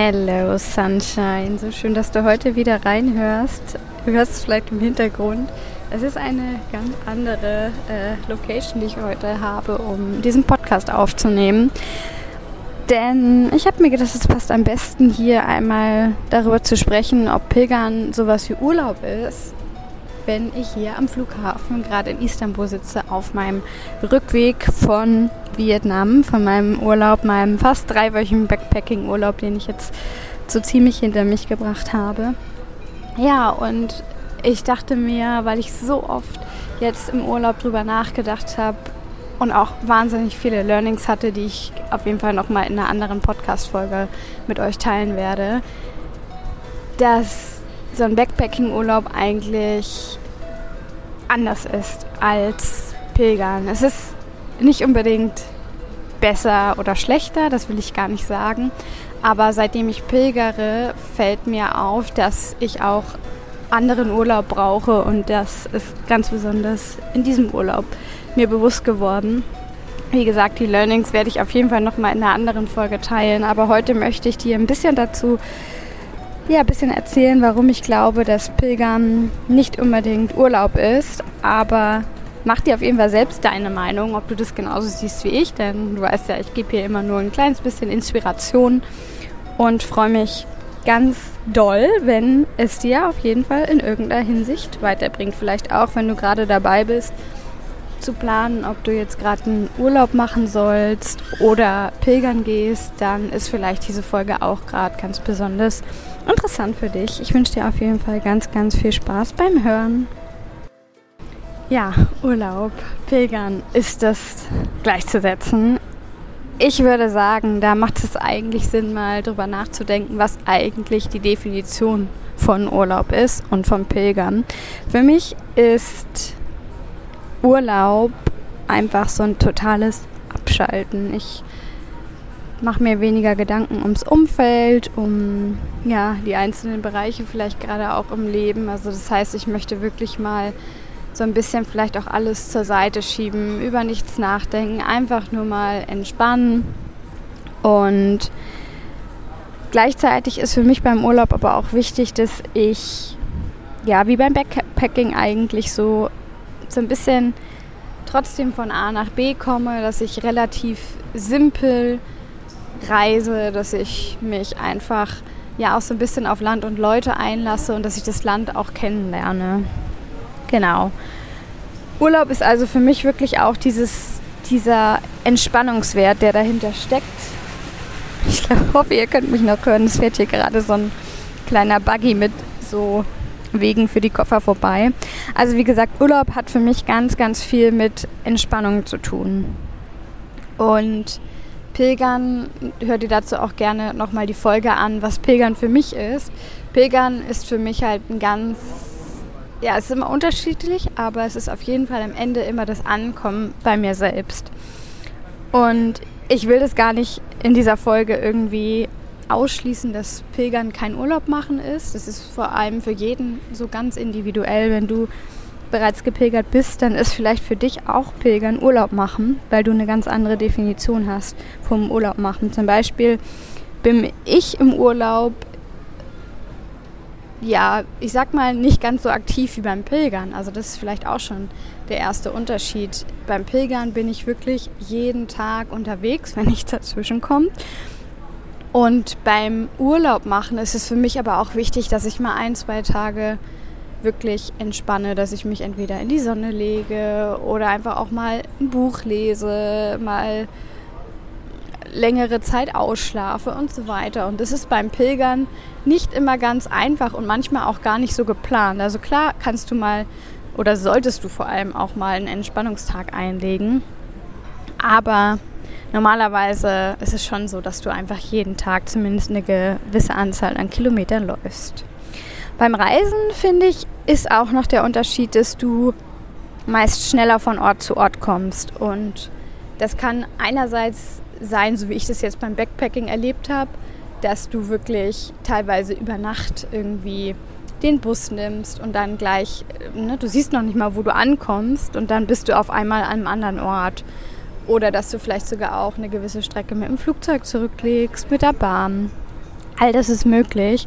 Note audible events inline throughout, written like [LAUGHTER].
Hello Sunshine, so schön, dass du heute wieder reinhörst. Du hörst es vielleicht im Hintergrund. Es ist eine ganz andere äh, Location, die ich heute habe, um diesen Podcast aufzunehmen. Denn ich habe mir gedacht, es passt am besten hier einmal darüber zu sprechen, ob Pilgern sowas wie Urlaub ist, wenn ich hier am Flughafen gerade in Istanbul sitze auf meinem Rückweg von Vietnam, von meinem Urlaub, meinem fast dreiwöchigen Backpacking-Urlaub, den ich jetzt so ziemlich hinter mich gebracht habe. Ja, und ich dachte mir, weil ich so oft jetzt im Urlaub drüber nachgedacht habe, und auch wahnsinnig viele Learnings hatte, die ich auf jeden Fall nochmal in einer anderen Podcast-Folge mit euch teilen werde, dass so ein Backpacking-Urlaub eigentlich anders ist als Pilgern. Es ist nicht unbedingt besser oder schlechter, das will ich gar nicht sagen. Aber seitdem ich pilgere, fällt mir auf, dass ich auch anderen Urlaub brauche und das ist ganz besonders in diesem Urlaub mir bewusst geworden. Wie gesagt, die Learnings werde ich auf jeden Fall nochmal in einer anderen Folge teilen, aber heute möchte ich dir ein bisschen dazu, ja, ein bisschen erzählen, warum ich glaube, dass Pilgern nicht unbedingt Urlaub ist, aber mach dir auf jeden Fall selbst deine Meinung, ob du das genauso siehst wie ich, denn du weißt ja, ich gebe hier immer nur ein kleines bisschen Inspiration und freue mich ganz doll, wenn es dir auf jeden Fall in irgendeiner Hinsicht weiterbringt. Vielleicht auch, wenn du gerade dabei bist, zu planen, ob du jetzt gerade einen Urlaub machen sollst oder pilgern gehst, dann ist vielleicht diese Folge auch gerade ganz besonders interessant für dich. Ich wünsche dir auf jeden Fall ganz, ganz viel Spaß beim Hören. Ja, Urlaub, Pilgern, ist das gleichzusetzen? Ich würde sagen, da macht es eigentlich Sinn, mal drüber nachzudenken, was eigentlich die Definition von Urlaub ist und von Pilgern. Für mich ist Urlaub einfach so ein totales Abschalten. Ich mache mir weniger Gedanken ums Umfeld, um ja, die einzelnen Bereiche vielleicht gerade auch im Leben. Also das heißt, ich möchte wirklich mal so ein bisschen vielleicht auch alles zur Seite schieben, über nichts nachdenken, einfach nur mal entspannen. Und gleichzeitig ist für mich beim Urlaub aber auch wichtig, dass ich, ja, wie beim Backpacking eigentlich so so ein bisschen trotzdem von A nach B komme, dass ich relativ simpel reise, dass ich mich einfach ja auch so ein bisschen auf Land und Leute einlasse und dass ich das Land auch kennenlerne. Genau. Urlaub ist also für mich wirklich auch dieses, dieser Entspannungswert, der dahinter steckt. Ich [LAUGHS] hoffe, ihr könnt mich noch hören. Es fährt hier gerade so ein kleiner Buggy mit so Wegen für die Koffer vorbei. Also wie gesagt, Urlaub hat für mich ganz, ganz viel mit Entspannung zu tun. Und Pilgern, hört ihr dazu auch gerne nochmal die Folge an, was Pilgern für mich ist. Pilgern ist für mich halt ein ganz, ja, es ist immer unterschiedlich, aber es ist auf jeden Fall am Ende immer das Ankommen bei mir selbst. Und ich will das gar nicht in dieser Folge irgendwie ausschließen, dass Pilgern kein Urlaub machen ist. Das ist vor allem für jeden so ganz individuell. Wenn du bereits gepilgert bist, dann ist vielleicht für dich auch Pilgern Urlaub machen, weil du eine ganz andere Definition hast vom Urlaub machen. Zum Beispiel bin ich im Urlaub, ja, ich sag mal, nicht ganz so aktiv wie beim Pilgern. Also das ist vielleicht auch schon der erste Unterschied. Beim Pilgern bin ich wirklich jeden Tag unterwegs, [LAUGHS] wenn nichts dazwischen kommt. Und beim Urlaub machen ist es für mich aber auch wichtig, dass ich mal ein, zwei Tage wirklich entspanne, dass ich mich entweder in die Sonne lege oder einfach auch mal ein Buch lese, mal längere Zeit ausschlafe und so weiter. Und das ist beim Pilgern nicht immer ganz einfach und manchmal auch gar nicht so geplant. Also klar kannst du mal oder solltest du vor allem auch mal einen Entspannungstag einlegen, aber normalerweise ist es schon so, dass du einfach jeden Tag zumindest eine gewisse Anzahl an Kilometern läufst. Beim Reisen, finde ich, ist auch noch der Unterschied, dass du meist schneller von Ort zu Ort kommst. Und das kann einerseits sein, so wie ich das jetzt beim Backpacking erlebt habe, dass du wirklich teilweise über Nacht irgendwie den Bus nimmst und dann gleich, ne, du siehst noch nicht mal, wo du ankommst und dann bist du auf einmal an einem anderen Ort. Oder dass du vielleicht sogar auch eine gewisse Strecke mit dem Flugzeug zurücklegst, mit der Bahn. All das ist möglich.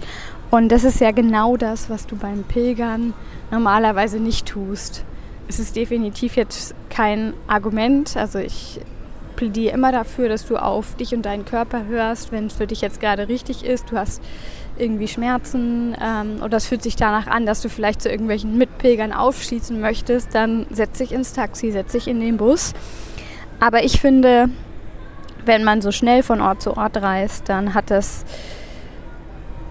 Und das ist ja genau das, was du beim Pilgern normalerweise nicht tust. Es ist definitiv jetzt kein Argument. Also ich plädiere immer dafür, dass du auf dich und deinen Körper hörst, wenn es für dich jetzt gerade richtig ist. Du hast irgendwie Schmerzen ähm, oder es fühlt sich danach an, dass du vielleicht zu irgendwelchen Mitpilgern aufschießen möchtest, dann setz dich ins Taxi, setz dich in den Bus. Aber ich finde, wenn man so schnell von Ort zu Ort reist, dann hat es,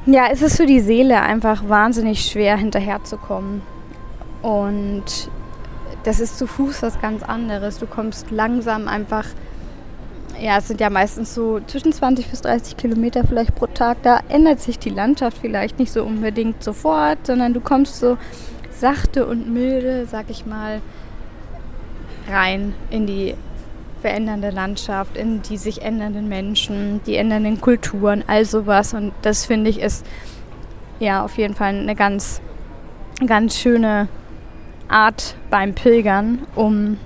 ja, es ist für die Seele einfach wahnsinnig schwer hinterherzukommen. Und das ist zu Fuß was ganz anderes. Du kommst langsam einfach ja, es sind ja meistens so zwischen 20 bis 30 Kilometer vielleicht pro Tag. Da ändert sich die Landschaft vielleicht nicht so unbedingt sofort, sondern du kommst so sachte und milde, sag ich mal, rein in die verändernde Landschaft, in die sich ändernden Menschen, die ändernden Kulturen, all sowas. Und das finde ich ist ja auf jeden Fall eine ganz, ganz schöne Art beim Pilgern, um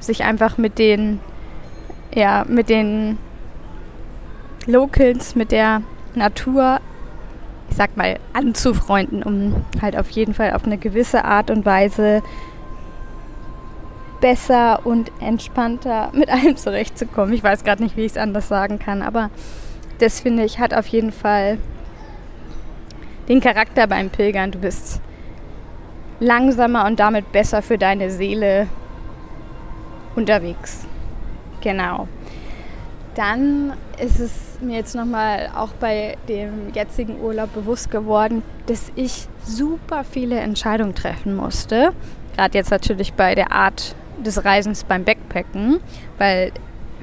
sich einfach mit den ja, mit den Locals, mit der Natur, ich sag mal, anzufreunden, um halt auf jeden Fall auf eine gewisse Art und Weise besser und entspannter mit allem zurechtzukommen. Ich weiß gerade nicht, wie ich es anders sagen kann, aber das finde ich hat auf jeden Fall den Charakter beim Pilgern. Du bist langsamer und damit besser für deine Seele unterwegs. Genau. Dann ist es mir jetzt nochmal auch bei dem jetzigen Urlaub bewusst geworden, dass ich super viele Entscheidungen treffen musste. Gerade jetzt natürlich bei der Art des Reisens beim Backpacken, weil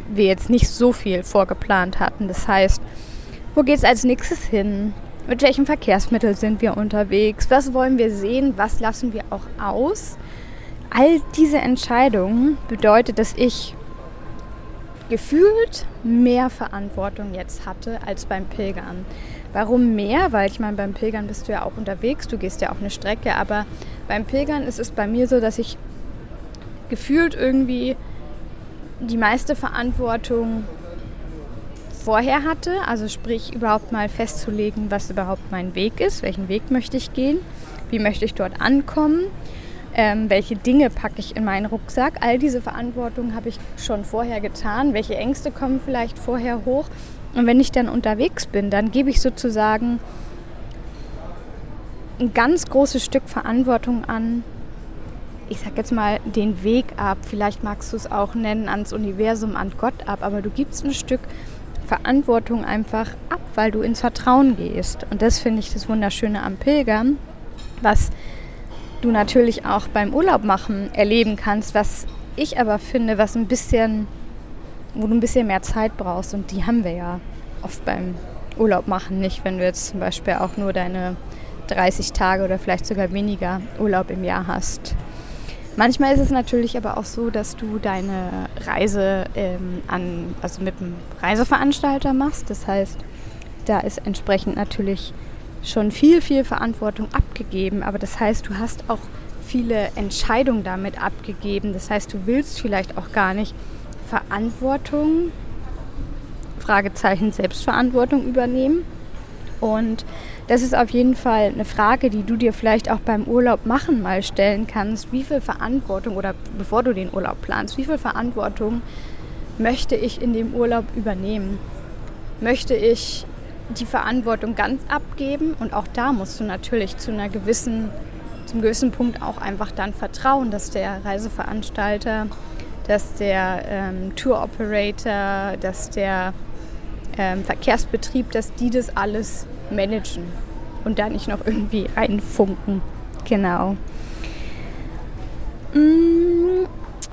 wir jetzt nicht so viel vorgeplant hatten. Das heißt, wo geht es als nächstes hin? Mit welchem Verkehrsmittel sind wir unterwegs? Was wollen wir sehen? Was lassen wir auch aus? All diese Entscheidungen bedeutet, dass ich gefühlt mehr Verantwortung jetzt hatte als beim Pilgern. Warum mehr? Weil ich meine, beim Pilgern bist du ja auch unterwegs, du gehst ja auch eine Strecke, aber beim Pilgern ist es bei mir so, dass ich gefühlt irgendwie die meiste Verantwortung vorher hatte, also sprich überhaupt mal festzulegen, was überhaupt mein Weg ist, welchen Weg möchte ich gehen, wie möchte ich dort ankommen ähm, welche Dinge packe ich in meinen Rucksack. All diese Verantwortung habe ich schon vorher getan. Welche Ängste kommen vielleicht vorher hoch? Und wenn ich dann unterwegs bin, dann gebe ich sozusagen ein ganz großes Stück Verantwortung an, ich sag jetzt mal, den Weg ab. Vielleicht magst du es auch nennen, ans Universum, an Gott ab, aber du gibst ein Stück Verantwortung einfach ab, weil du ins Vertrauen gehst. Und das finde ich das Wunderschöne am Pilgern, was du natürlich auch beim Urlaub machen erleben kannst, was ich aber finde, was ein bisschen, wo du ein bisschen mehr Zeit brauchst und die haben wir ja oft beim Urlaub machen, nicht wenn du jetzt zum Beispiel auch nur deine 30 Tage oder vielleicht sogar weniger Urlaub im Jahr hast. Manchmal ist es natürlich aber auch so, dass du deine Reise ähm, an, also mit einem Reiseveranstalter machst. Das heißt, da ist entsprechend natürlich schon viel, viel Verantwortung abgegeben. Aber das heißt, du hast auch viele Entscheidungen damit abgegeben. Das heißt, du willst vielleicht auch gar nicht Verantwortung, Fragezeichen Selbstverantwortung übernehmen. Und das ist auf jeden Fall eine Frage, die du dir vielleicht auch beim Urlaub machen mal stellen kannst. Wie viel Verantwortung oder bevor du den Urlaub planst, wie viel Verantwortung möchte ich in dem Urlaub übernehmen? Möchte ich die Verantwortung ganz abgeben und auch da musst du natürlich zu einer gewissen, zum gewissen Punkt auch einfach dann vertrauen, dass der Reiseveranstalter, dass der ähm, Tour Operator, dass der ähm, Verkehrsbetrieb, dass die das alles managen und da nicht noch irgendwie reinfunken. Genau. Mm,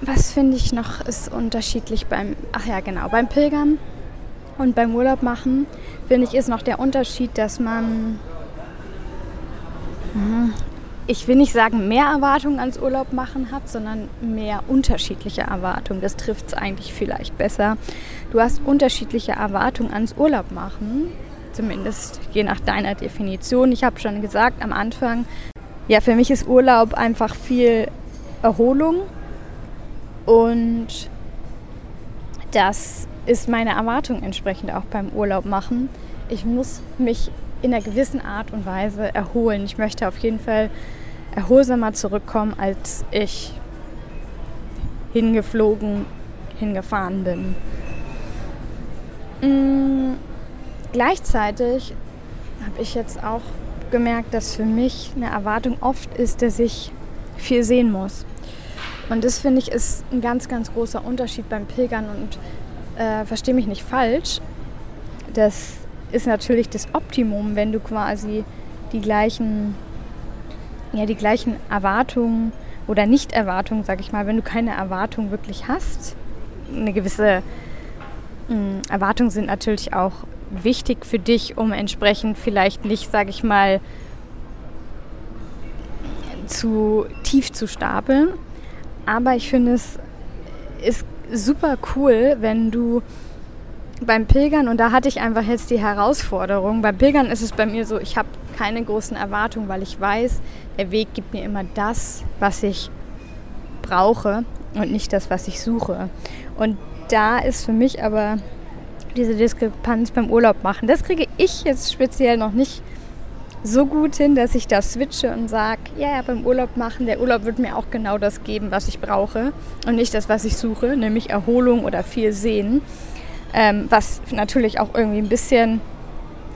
was finde ich noch ist unterschiedlich beim, ach ja genau, beim Pilgern und beim Urlaub machen, finde ich, ist noch der Unterschied, dass man, mhm, ich will nicht sagen, mehr Erwartungen ans Urlaub machen hat, sondern mehr unterschiedliche Erwartungen. Das trifft es eigentlich vielleicht besser. Du hast unterschiedliche Erwartungen ans Urlaub machen, zumindest je nach deiner Definition. Ich habe schon gesagt am Anfang, ja, für mich ist Urlaub einfach viel Erholung und das ist meine Erwartung entsprechend auch beim Urlaub machen. Ich muss mich in einer gewissen Art und Weise erholen. Ich möchte auf jeden Fall erholsamer zurückkommen, als ich hingeflogen, hingefahren bin. Mhm. Gleichzeitig habe ich jetzt auch gemerkt, dass für mich eine Erwartung oft ist, dass ich viel sehen muss. Und das finde ich ist ein ganz, ganz großer Unterschied beim Pilgern und äh, verstehe mich nicht falsch. Das ist natürlich das Optimum, wenn du quasi die gleichen, ja, die gleichen Erwartungen oder Nicht-Erwartungen, sag ich mal, wenn du keine Erwartung wirklich hast. Eine gewisse mh, hm, Erwartungen sind natürlich auch wichtig für dich, um entsprechend vielleicht nicht, sag ich mal, zu tief zu stapeln. Aber ich finde es ist super cool, wenn du beim Pilgern, und da hatte ich einfach jetzt die Herausforderung, beim Pilgern ist es bei mir so, ich habe keine großen Erwartungen, weil ich weiß, der Weg gibt mir immer das, was ich brauche und nicht das, was ich suche. Und da ist für mich aber diese Diskrepanz beim Urlaub machen. Das kriege ich jetzt speziell noch nicht so gut hin, dass ich da switche und sage, ja, ja, beim Urlaub machen, der Urlaub wird mir auch genau das geben, was ich brauche und nicht das, was ich suche, nämlich Erholung oder viel Sehen, ähm, was natürlich auch irgendwie ein bisschen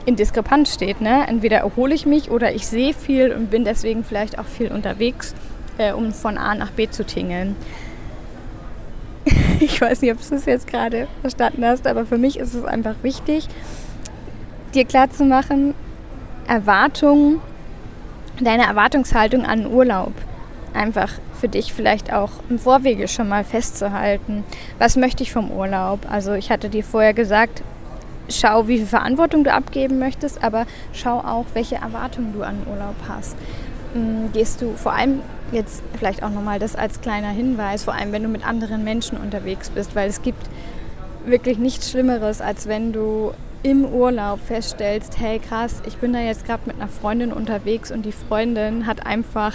in Diskrepanz steht. Ne? Entweder erhole ich mich oder ich sehe viel und bin deswegen vielleicht auch viel unterwegs, äh, um von A nach B zu tingeln. [LAUGHS] ich weiß nicht, ob du es jetzt gerade verstanden hast, aber für mich ist es einfach wichtig, dir klarzumachen, Erwartung, deine Erwartungshaltung an Urlaub einfach für dich vielleicht auch im Vorwege schon mal festzuhalten. Was möchte ich vom Urlaub? Also ich hatte dir vorher gesagt, schau, wie viel Verantwortung du abgeben möchtest, aber schau auch, welche Erwartungen du an Urlaub hast. Hm, gehst du vor allem jetzt vielleicht auch nochmal das als kleiner Hinweis, vor allem wenn du mit anderen Menschen unterwegs bist, weil es gibt wirklich nichts Schlimmeres, als wenn du im Urlaub feststellst, hey krass, ich bin da jetzt gerade mit einer Freundin unterwegs und die Freundin hat einfach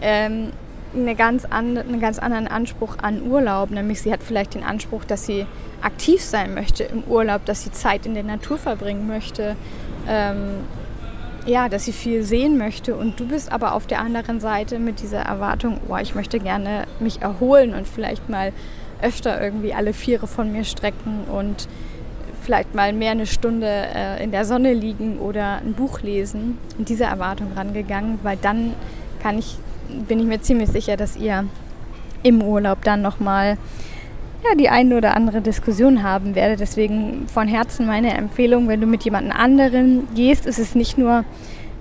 ähm, eine ganz an, einen ganz anderen Anspruch an Urlaub, nämlich sie hat vielleicht den Anspruch, dass sie aktiv sein möchte im Urlaub, dass sie Zeit in der Natur verbringen möchte, ähm, ja, dass sie viel sehen möchte und du bist aber auf der anderen Seite mit dieser Erwartung, oh, ich möchte gerne mich erholen und vielleicht mal öfter irgendwie alle Viere von mir strecken und vielleicht mal mehr eine Stunde äh, in der Sonne liegen oder ein Buch lesen. Und diese Erwartung rangegangen, weil dann kann ich, bin ich mir ziemlich sicher, dass ihr im Urlaub dann nochmal ja, die eine oder andere Diskussion haben werdet. Deswegen von Herzen meine Empfehlung, wenn du mit jemand anderen gehst, ist es nicht nur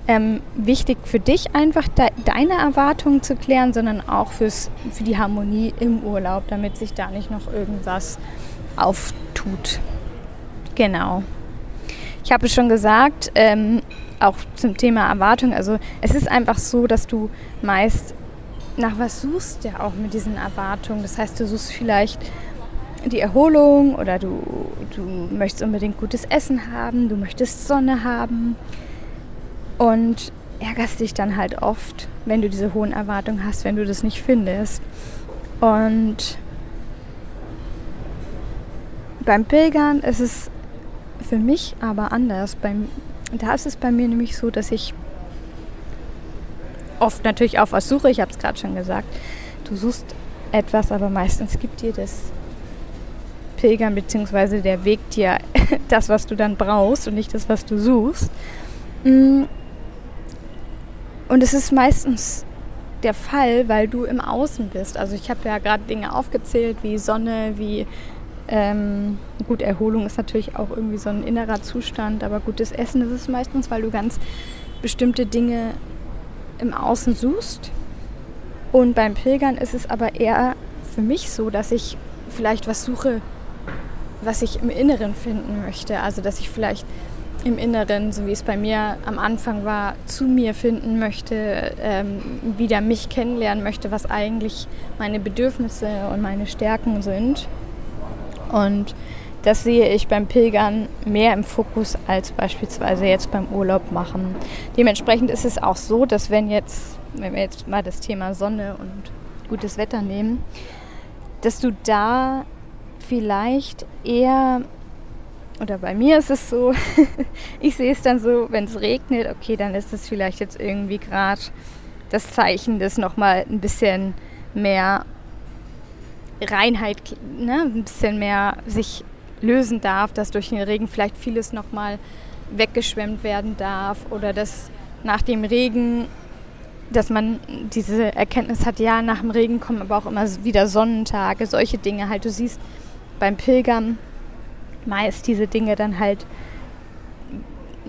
ähm, wichtig für dich einfach de deine Erwartungen zu klären, sondern auch fürs, für die Harmonie im Urlaub, damit sich da nicht noch irgendwas auftut. Genau. Ich habe es schon gesagt, ähm, auch zum Thema Erwartung. Also es ist einfach so, dass du meist nach was suchst, ja auch mit diesen Erwartungen. Das heißt, du suchst vielleicht die Erholung oder du, du möchtest unbedingt gutes Essen haben, du möchtest Sonne haben und ärgerst dich dann halt oft, wenn du diese hohen Erwartungen hast, wenn du das nicht findest. Und beim Pilgern ist es für mich aber anders. Beim, da ist es bei mir nämlich so, dass ich oft natürlich auf was suche. Ich habe es gerade schon gesagt. Du suchst etwas, aber meistens gibt dir das Pilgern bzw. der Weg dir [LAUGHS] das, was du dann brauchst und nicht das, was du suchst. Mm. Und es ist meistens der Fall, weil du im Außen bist. Also ich habe ja gerade Dinge aufgezählt wie Sonne, wie ähm, gut, Erholung ist natürlich auch irgendwie so ein innerer Zustand, aber gutes Essen ist es meistens, weil du ganz bestimmte Dinge im Außen suchst. Und beim Pilgern ist es aber eher für mich so, dass ich vielleicht was suche, was ich im Inneren finden möchte. Also dass ich vielleicht im Inneren, so wie es bei mir am Anfang war, zu mir finden möchte, ähm, wieder mich kennenlernen möchte, was eigentlich meine Bedürfnisse und meine Stärken sind. Und das sehe ich beim Pilgern mehr im Fokus als beispielsweise jetzt beim Urlaub machen. Dementsprechend ist es auch so, dass wenn jetzt, wenn wir jetzt mal das Thema Sonne und gutes Wetter nehmen, dass du da vielleicht eher oder bei mir ist es so, [LAUGHS] ich sehe es dann so, wenn es regnet, okay, dann ist es vielleicht jetzt irgendwie gerade das Zeichen, dass nochmal ein bisschen mehr Reinheit, ne, ein bisschen mehr sich lösen darf, dass durch den Regen vielleicht vieles nochmal weggeschwemmt werden darf oder dass nach dem Regen, dass man diese Erkenntnis hat, ja, nach dem Regen kommen aber auch immer wieder Sonnentage, solche Dinge halt. Du siehst beim Pilgern meist diese Dinge dann halt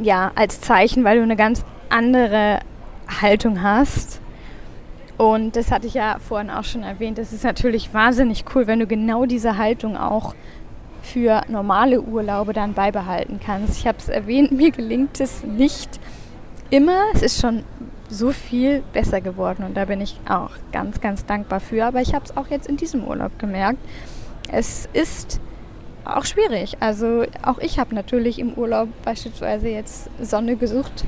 ja als Zeichen, weil du eine ganz andere Haltung hast. Und das hatte ich ja vorhin auch schon erwähnt. Das ist natürlich wahnsinnig cool, wenn du genau diese Haltung auch für normale Urlaube dann beibehalten kannst. Ich habe es erwähnt, mir gelingt es nicht immer. Es ist schon so viel besser geworden und da bin ich auch ganz, ganz dankbar für. Aber ich habe es auch jetzt in diesem Urlaub gemerkt. Es ist auch schwierig. Also auch ich habe natürlich im Urlaub beispielsweise jetzt Sonne gesucht.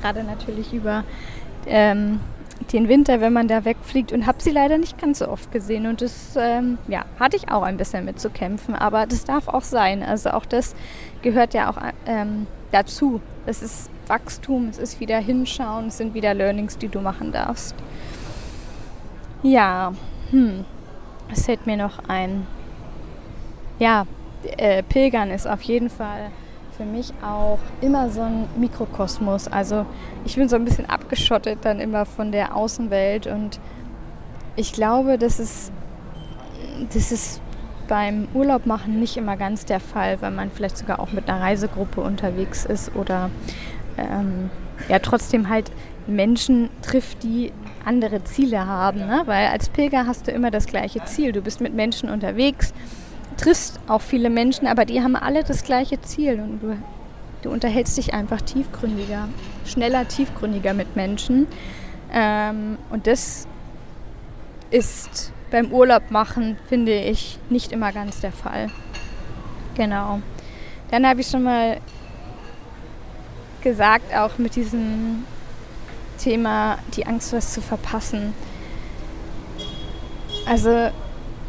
Gerade natürlich über ähm, den Winter, wenn man da wegfliegt und habe sie leider nicht ganz so oft gesehen. Und das ähm, ja, hatte ich auch ein bisschen mit zu kämpfen. Aber das darf auch sein. Also auch das gehört ja auch ähm, dazu. Es ist Wachstum, es ist wieder hinschauen, es sind wieder Learnings, die du machen darfst. Ja, hm. Es fällt mir noch ein ja, äh, Pilgern ist auf jeden Fall für mich auch immer so ein Mikrokosmos. Also ich bin so ein bisschen abgeschottet dann immer von der Außenwelt und ich glaube, das ist, das ist beim Urlaub machen nicht immer ganz der Fall, weil man vielleicht sogar auch mit einer Reisegruppe unterwegs ist oder ähm, ja trotzdem halt Menschen trifft, die andere Ziele haben. Ne? Weil als Pilger hast du immer das gleiche Ziel. Du bist mit Menschen unterwegs triffst auch viele Menschen, aber die haben alle das gleiche Ziel und du, du unterhältst dich einfach tiefgründiger, schneller, tiefgründiger mit Menschen. Ähm, und das ist beim Urlaub machen, finde ich, nicht immer ganz der Fall. Genau. Dann habe ich schon mal gesagt, auch mit diesem Thema, die Angst, was zu verpassen. Also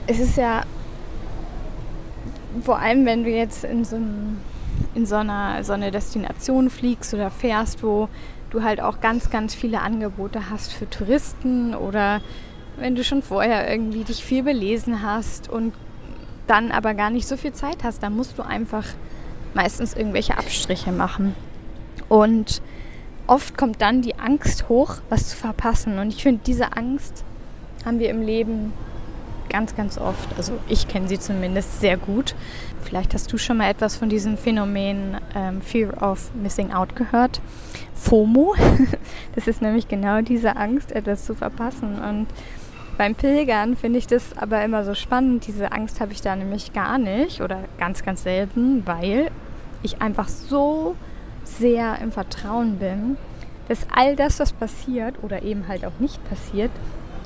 es ist ja vor allem, wenn du jetzt in so, einem, in so, einer, so eine Destination fliegst oder fährst, wo du halt auch ganz, ganz viele Angebote hast für Touristen oder wenn du schon vorher irgendwie dich viel belesen hast und dann aber gar nicht so viel Zeit hast, dann musst du einfach meistens irgendwelche Abstriche machen. Und oft kommt dann die Angst hoch, was zu verpassen. Und ich finde, diese Angst haben wir im Leben ganz, ganz oft. Also ich kenne sie zumindest sehr gut. Vielleicht hast du schon mal etwas von diesem Phänomen ähm, Fear of Missing Out gehört. FOMO. [LAUGHS] das ist nämlich genau diese Angst, etwas zu verpassen. Und beim Pilgern finde ich das aber immer so spannend. Diese Angst habe ich da nämlich gar nicht oder ganz, ganz selten, weil ich einfach so sehr im Vertrauen bin, dass all das, was passiert oder eben halt auch nicht passiert,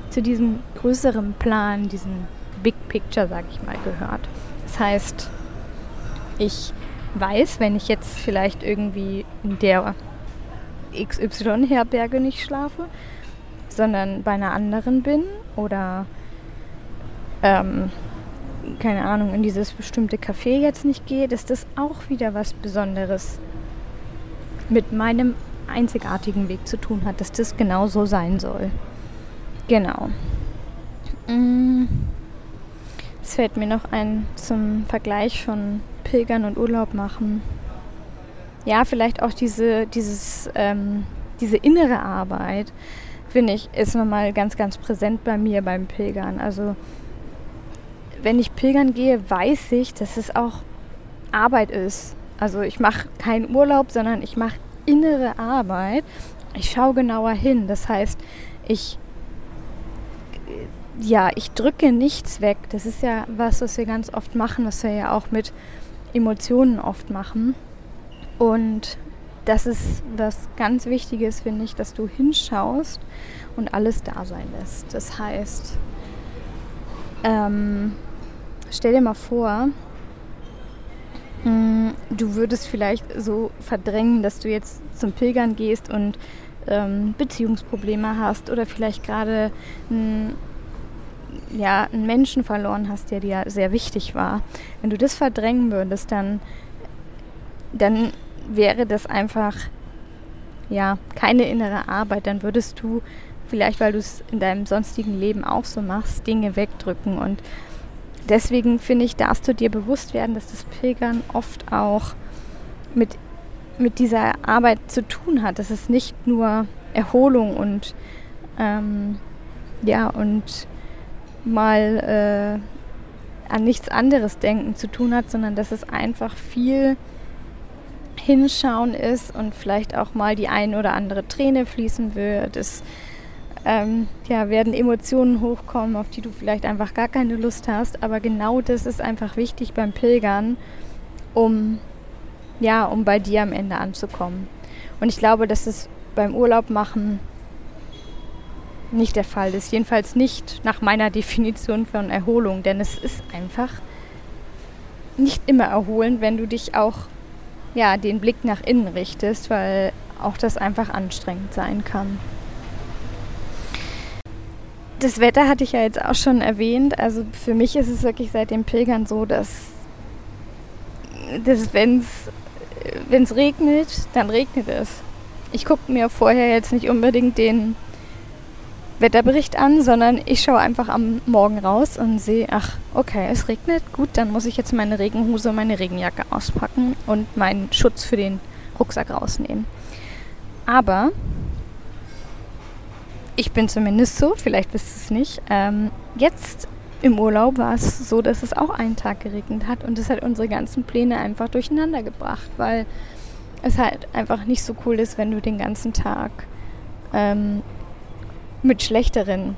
zu diesem größeren Plan, diesem Big Picture, sag ich mal, gehört. Das heißt, ich weiß, wenn ich jetzt vielleicht irgendwie in der XY-Herberge nicht schlafe, sondern bei einer anderen bin oder ähm, keine Ahnung, in dieses bestimmte Café jetzt nicht gehe, dass das auch wieder was Besonderes mit meinem einzigartigen Weg zu tun hat, dass das genau so sein soll. Genau. Mm. Es fällt mir noch ein zum Vergleich von Pilgern und Urlaub machen. Ja, vielleicht auch diese, dieses, ähm, diese innere Arbeit, finde ich, ist nochmal ganz, ganz präsent bei mir beim Pilgern. Also wenn ich pilgern gehe, weiß ich, dass es auch Arbeit ist. Also ich mache keinen Urlaub, sondern ich mache innere Arbeit. Ich schaue genauer hin. Das heißt, ich ja, ich drücke nichts weg. Das ist ja was, was wir ganz oft machen, was wir ja auch mit Emotionen oft machen. Und das ist was ganz Wichtiges, finde ich, dass du hinschaust und alles da sein lässt. Das heißt, ähm, stell dir mal vor, du würdest vielleicht so verdrängen, dass du jetzt zum Pilgern gehst und ähm, Beziehungsprobleme hast oder vielleicht gerade ein ja, einen Menschen verloren hast, der dir sehr wichtig war, wenn du das verdrängen würdest, dann, dann wäre das einfach ja keine innere Arbeit. Dann würdest du vielleicht, weil du es in deinem sonstigen Leben auch so machst, Dinge wegdrücken. Und deswegen finde ich, darfst du dir bewusst werden, dass das Pilgern oft auch mit, mit dieser Arbeit zu tun hat. Dass es nicht nur Erholung und ähm, ja und mal äh, an nichts anderes denken zu tun hat, sondern dass es einfach viel Hinschauen ist und vielleicht auch mal die ein oder andere Träne fließen wird. Es ähm, ja, werden Emotionen hochkommen, auf die du vielleicht einfach gar keine Lust hast. Aber genau das ist einfach wichtig beim Pilgern, um, ja, um bei dir am Ende anzukommen. Und ich glaube, dass es beim Urlaub machen nicht der Fall ist. Jedenfalls nicht nach meiner [LAUGHS] Definition von Erholung, denn es ist einfach nicht immer erholend, wenn du dich auch ja, den Blick nach innen richtest, weil auch das einfach anstrengend sein kann. Das Wetter hatte ich ja jetzt auch schon erwähnt. Also für mich ist es wirklich seit dem Pilgern so, dass, dass wenn es regnet, dann regnet es. Ich gucke mir vorher jetzt nicht unbedingt den Wetterbericht an, sondern ich schaue einfach am Morgen raus und sehe, ach, okay, es regnet, gut, dann muss ich jetzt meine Regenhose und meine Regenjacke auspacken und meinen Schutz für den Rucksack rausnehmen. Aber ich bin zumindest so, vielleicht wisst ihr es nicht. Ähm, jetzt im Urlaub war es so, dass es auch einen Tag geregnet hat und es hat unsere ganzen Pläne einfach durcheinander gebracht, weil es halt einfach nicht so cool ist, wenn du den ganzen Tag ähm, mit schlechteren,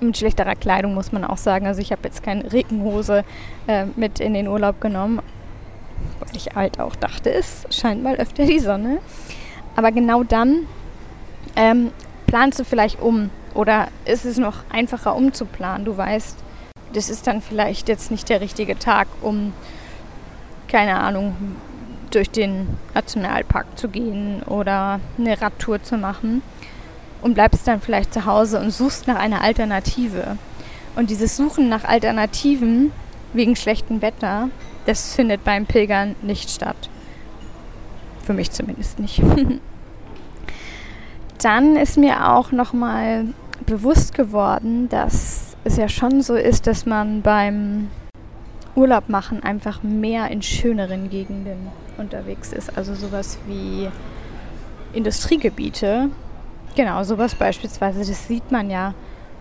mit schlechterer Kleidung muss man auch sagen. Also ich habe jetzt keine Regenhose äh, mit in den Urlaub genommen, weil ich halt auch dachte, es scheint mal öfter die Sonne. Aber genau dann ähm, planst du vielleicht um oder ist es noch einfacher umzuplanen. Du weißt, das ist dann vielleicht jetzt nicht der richtige Tag, um, keine Ahnung, durch den Nationalpark zu gehen oder eine Radtour zu machen und bleibst dann vielleicht zu Hause und suchst nach einer Alternative. Und dieses Suchen nach Alternativen wegen schlechtem Wetter, das findet beim Pilgern nicht statt. Für mich zumindest nicht. [LAUGHS] dann ist mir auch nochmal bewusst geworden, dass es ja schon so ist, dass man beim Urlaub machen einfach mehr in schöneren Gegenden unterwegs ist. Also sowas wie Industriegebiete, Genau, sowas beispielsweise, das sieht man ja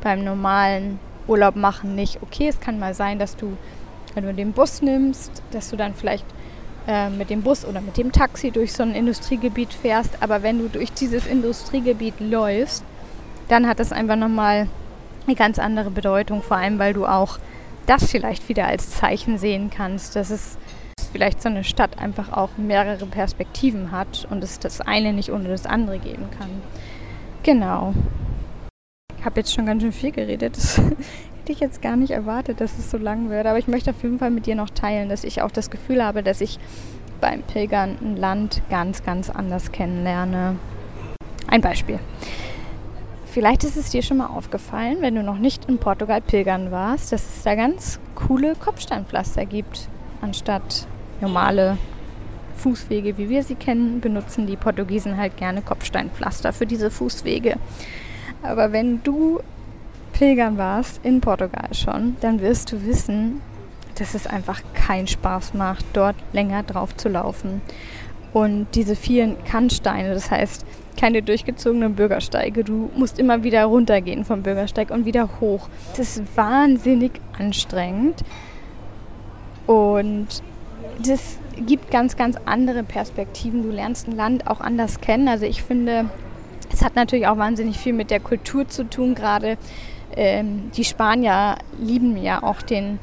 beim normalen Urlaub machen nicht. Okay, es kann mal sein, dass du, wenn du den Bus nimmst, dass du dann vielleicht äh, mit dem Bus oder mit dem Taxi durch so ein Industriegebiet fährst. Aber wenn du durch dieses Industriegebiet läufst, dann hat das einfach nochmal eine ganz andere Bedeutung. Vor allem, weil du auch das vielleicht wieder als Zeichen sehen kannst, dass es vielleicht so eine Stadt einfach auch mehrere Perspektiven hat und es das eine nicht ohne das andere geben kann. Genau. Ich habe jetzt schon ganz schön viel geredet. Das hätte ich jetzt gar nicht erwartet, dass es so lang wird. Aber ich möchte auf jeden Fall mit dir noch teilen, dass ich auch das Gefühl habe, dass ich beim Pilgern ein Land ganz, ganz anders kennenlerne. Ein Beispiel. Vielleicht ist es dir schon mal aufgefallen, wenn du noch nicht in Portugal pilgern warst, dass es da ganz coole Kopfsteinpflaster gibt, anstatt normale Fußwege, wie wir sie kennen, benutzen die Portugiesen halt gerne Kopfsteinpflaster für diese Fußwege. Aber wenn du pilgern warst in Portugal schon, dann wirst du wissen, dass es einfach keinen Spaß macht, dort länger drauf zu laufen. Und diese vielen Kannsteine, das heißt keine durchgezogenen Bürgersteige, du musst immer wieder runtergehen vom Bürgersteig und wieder hoch. Das ist wahnsinnig anstrengend. Und das gibt ganz, ganz andere Perspektiven. Du lernst ein Land auch anders kennen. Also ich finde, es hat natürlich auch wahnsinnig viel mit der Kultur zu tun, gerade ähm, die Spanier lieben ja auch den,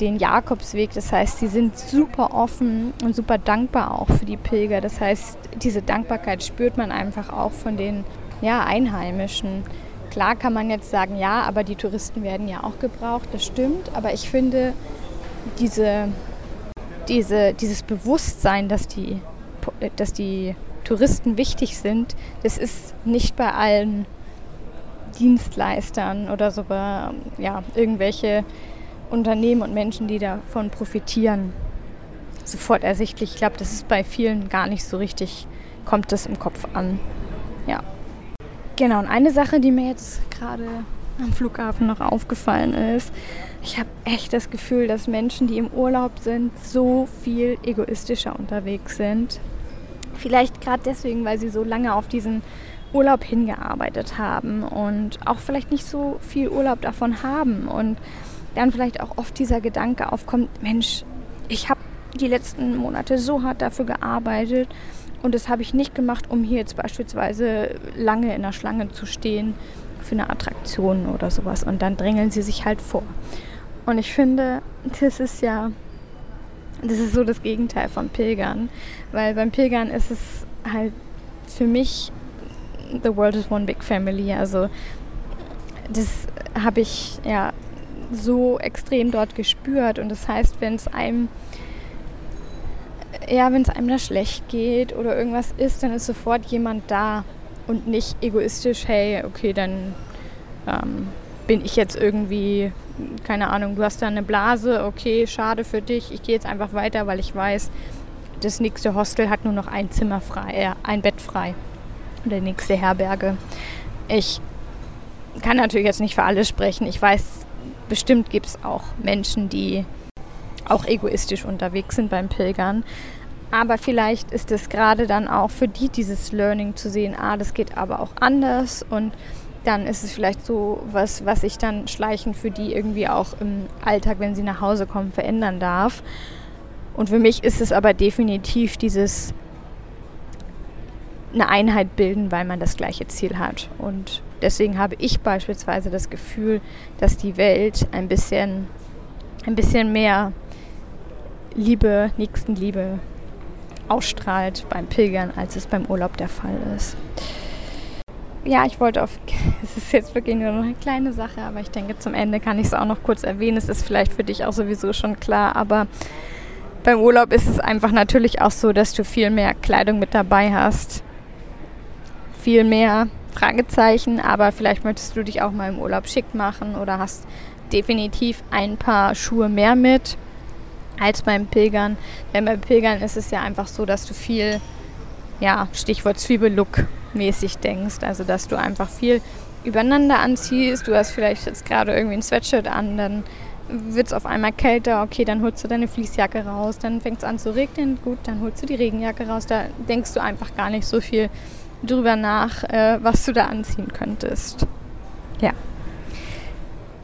den Jakobsweg. Das heißt, sie sind super offen und super dankbar auch für die Pilger. Das heißt, diese Dankbarkeit spürt man einfach auch von den ja, Einheimischen. Klar kann man jetzt sagen, ja, aber die Touristen werden ja auch gebraucht, das stimmt. Aber ich finde, diese, diese, dieses Bewusstsein, dass die, dass die Touristen wichtig sind, das ist nicht bei allen Dienstleistern oder so bei ja, irgendwelche Unternehmen und Menschen, die davon profitieren, sofort ersichtlich. Ich glaube, das ist bei vielen gar nicht so richtig, kommt das im Kopf an. Ja. Genau, und eine Sache, die mir jetzt gerade am Flughafen noch aufgefallen ist, ich habe echt das Gefühl, dass Menschen, die im Urlaub sind, so viel egoistischer unterwegs sind. Vielleicht gerade deswegen, weil sie so lange auf diesen Urlaub hingearbeitet haben und auch vielleicht nicht so viel Urlaub davon haben und dann vielleicht auch oft dieser Gedanke aufkommt, Mensch, ich habe die letzten Monate so hart dafür gearbeitet und das habe ich nicht gemacht, um hier jetzt beispielsweise lange in der Schlange zu stehen für eine Attraktion oder sowas und dann drängeln sie sich halt vor. Und ich finde, das ist ja, das ist so das Gegenteil von Pilgern, weil beim Pilgern ist es halt für mich The World is One Big Family. Also das habe ich ja so extrem dort gespürt. Und das heißt, wenn es einem ja, wenn es einem da schlecht geht oder irgendwas ist, dann ist sofort jemand da und nicht egoistisch, hey, okay, dann ähm, bin ich jetzt irgendwie, keine Ahnung, du hast da eine Blase, okay, schade für dich, ich gehe jetzt einfach weiter, weil ich weiß, das nächste Hostel hat nur noch ein Zimmer frei, äh, ein Bett frei oder die nächste Herberge. Ich kann natürlich jetzt nicht für alle sprechen. Ich weiß, bestimmt gibt es auch Menschen, die auch egoistisch unterwegs sind beim Pilgern. Aber vielleicht ist es gerade dann auch für die dieses Learning zu sehen, ah, das geht aber auch anders und dann ist es vielleicht so was, was ich dann schleichend für die irgendwie auch im Alltag, wenn sie nach Hause kommen, verändern darf. Und für mich ist es aber definitiv dieses eine Einheit bilden, weil man das gleiche Ziel hat. Und deswegen habe ich beispielsweise das Gefühl, dass die Welt ein bisschen, ein bisschen mehr Liebe, Nächstenliebe ausstrahlt beim Pilgern, als es beim Urlaub der Fall ist. Ja, ich wollte auf, [LAUGHS] es ist jetzt wirklich nur eine kleine Sache, aber ich denke, zum Ende kann ich es auch noch kurz erwähnen. Es ist vielleicht für dich auch sowieso schon klar, aber beim Urlaub ist es einfach natürlich auch so, dass du viel mehr Kleidung mit dabei hast, viel mehr Fragezeichen, aber vielleicht möchtest du dich auch mal im Urlaub schick machen oder hast definitiv ein paar Schuhe mehr mit als beim Pilgern. Denn beim Pilgern ist es ja einfach so, dass du viel, ja, Stichwort Zwiebellook mäßig denkst. Also, dass du einfach viel übereinander anziehst. Du hast vielleicht jetzt gerade irgendwie ein Sweatshirt an, dann wird es auf einmal kälter, okay, dann holst du deine Fließjacke raus, dann fängt es an zu regnen, gut, dann holst du die Regenjacke raus. Da denkst du einfach gar nicht so viel drüber nach, äh, was du da anziehen könntest. Ja.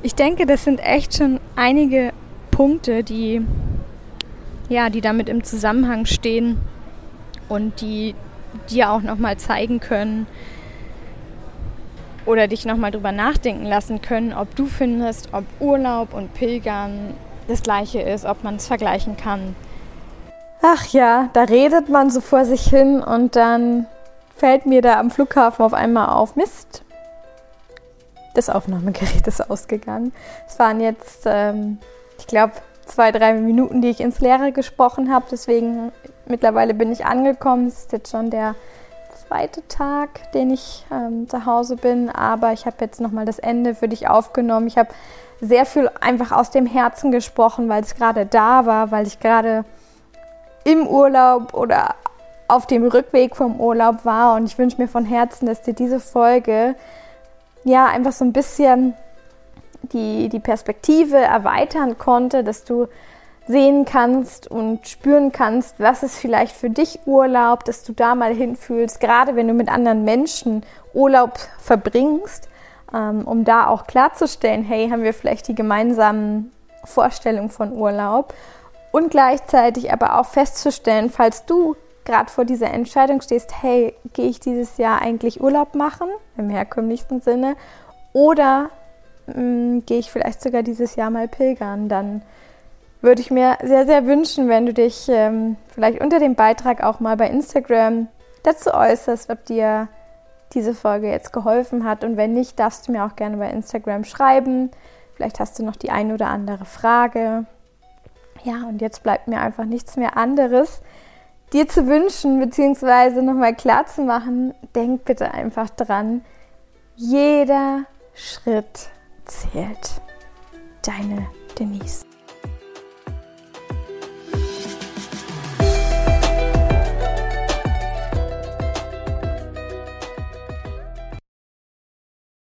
Ich denke, das sind echt schon einige Punkte, die ja, die damit im Zusammenhang stehen und die dir auch nochmal zeigen können oder dich nochmal drüber nachdenken lassen können, ob du findest, ob Urlaub und Pilgern das gleiche ist, ob man es vergleichen kann. Ach ja, da redet man so vor sich hin und dann fällt mir da am Flughafen auf einmal auf, Mist, das Aufnahmegerät [LAUGHS] ist ausgegangen. Es waren jetzt, ähm, ich glaube, zwei, drei Minuten, die ich ins Leere gesprochen habe. Deswegen mittlerweile bin ich angekommen. Es ist jetzt schon der zweite Tag, den ich ähm, zu Hause bin. Aber ich habe jetzt nochmal das Ende für dich aufgenommen. Ich habe sehr viel einfach aus dem Herzen gesprochen, weil es gerade da war, weil ich gerade im Urlaub oder auf dem Rückweg vom Urlaub war. Und ich wünsche mir von Herzen, dass dir diese Folge ja einfach so ein bisschen die, die Perspektive erweitern konnte, dass du sehen kannst und spüren kannst, was ist vielleicht für dich Urlaub, dass du da mal hinfühlst, gerade wenn du mit anderen Menschen Urlaub verbringst, ähm, um da auch klarzustellen, hey, haben wir vielleicht die gemeinsamen Vorstellungen von Urlaub und gleichzeitig aber auch festzustellen, falls du gerade vor dieser Entscheidung stehst, hey, gehe ich dieses Jahr eigentlich Urlaub machen, im herkömmlichsten Sinne, oder hm, gehe ich vielleicht sogar dieses Jahr mal pilgern. Dann würde ich mir sehr, sehr wünschen, wenn du dich ähm, vielleicht unter dem Beitrag auch mal bei Instagram dazu äußerst, ob dir diese Folge jetzt geholfen hat. Und wenn nicht, darfst du mir auch gerne bei Instagram schreiben. Vielleicht hast du noch die ein oder andere Frage. Ja, und jetzt bleibt mir einfach nichts mehr anderes, dir zu wünschen, beziehungsweise nochmal klar zu machen, denk bitte einfach dran, jeder Schritt zählt. Deine Denise.